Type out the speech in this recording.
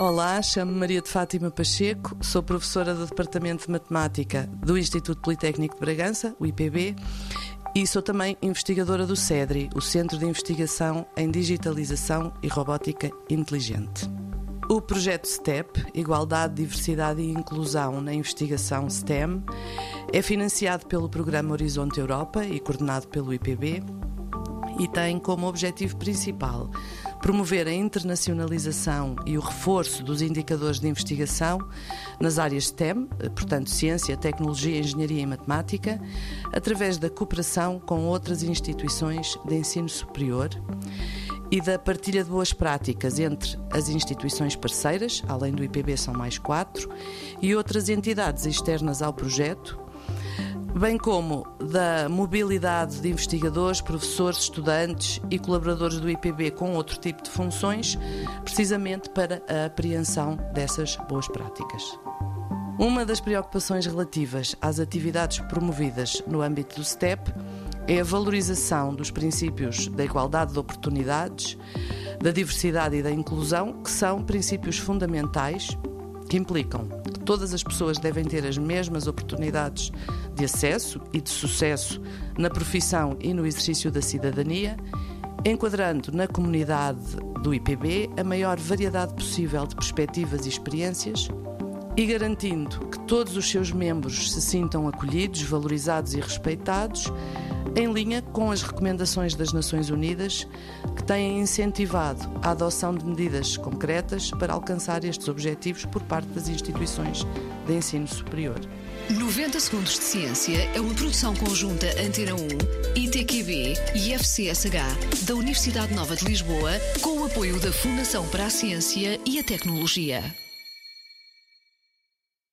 Olá, chamo-me Maria de Fátima Pacheco, sou professora do Departamento de Matemática do Instituto Politécnico de Bragança, o IPB, e sou também investigadora do CEDRI, o Centro de Investigação em Digitalização e Robótica Inteligente. O projeto STEP, Igualdade, Diversidade e Inclusão na Investigação STEM, é financiado pelo Programa Horizonte Europa e coordenado pelo IPB e tem como objetivo principal promover a internacionalização e o reforço dos indicadores de investigação nas áreas STEM, portanto, ciência, tecnologia, engenharia e matemática, através da cooperação com outras instituições de ensino superior e da partilha de boas práticas entre as instituições parceiras, além do IPB são mais quatro, e outras entidades externas ao projeto, bem como da mobilidade de investigadores, professores, estudantes e colaboradores do IPB com outro tipo de funções, precisamente para a apreensão dessas boas práticas. Uma das preocupações relativas às atividades promovidas no âmbito do STEP é a valorização dos princípios da igualdade de oportunidades, da diversidade e da inclusão, que são princípios fundamentais que implicam todas as pessoas devem ter as mesmas oportunidades de acesso e de sucesso na profissão e no exercício da cidadania, enquadrando na comunidade do IPB a maior variedade possível de perspectivas e experiências e garantindo que todos os seus membros se sintam acolhidos, valorizados e respeitados em linha com as recomendações das Nações Unidas, que têm incentivado a adoção de medidas concretas para alcançar estes objetivos por parte das instituições de ensino superior. 90 Segundos de Ciência é uma produção conjunta Antena 1, ITQB e FCSH da Universidade Nova de Lisboa, com o apoio da Fundação para a Ciência e a Tecnologia.